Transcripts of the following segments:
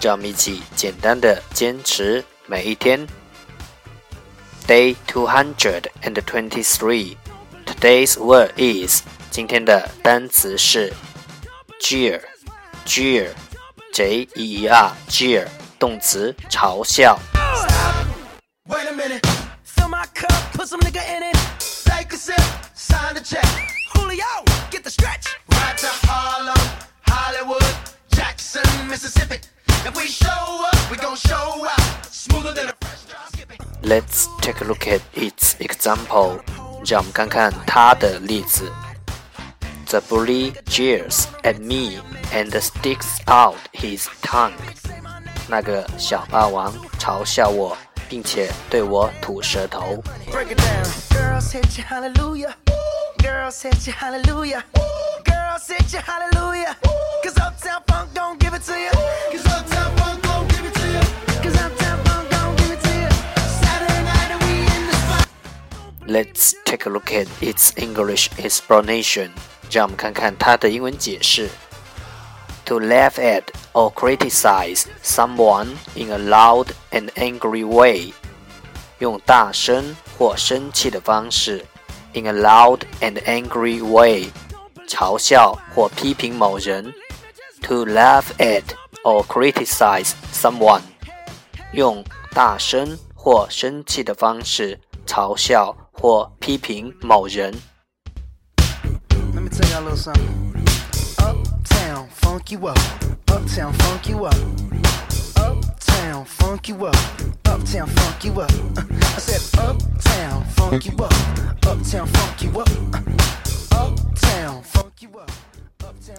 让我们一起简单的坚持每一天。Day two hundred and twenty-three. Today's word is 今天的单词是 jeer, jeer, J E E R, jeer 动词嘲笑。Let's take a look at its example. 让我们看看它的例子。The bully jeers at me and sticks out his tongue. 那个小霸王嘲笑我，并且对我吐舌头。 Let's take a look at its English explanation. 让我们看看它的英文解释。To laugh at or criticize someone in a loud and angry way. 用大声或生气的方式，in a loud and angry way，嘲笑或批评某人。To laugh at or criticize someone，用大声或生气的方式嘲笑。 或批评某人。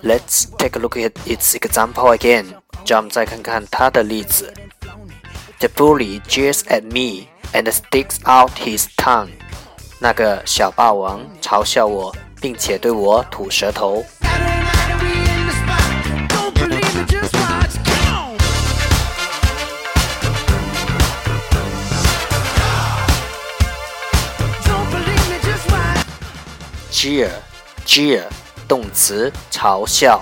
Let's take a look at its example again。让我们再看看它的例子。The bully jeers at me and sticks out his tongue. 那个小霸王嘲笑我，并且对我吐舌头。jeer，jeer，动词，嘲笑。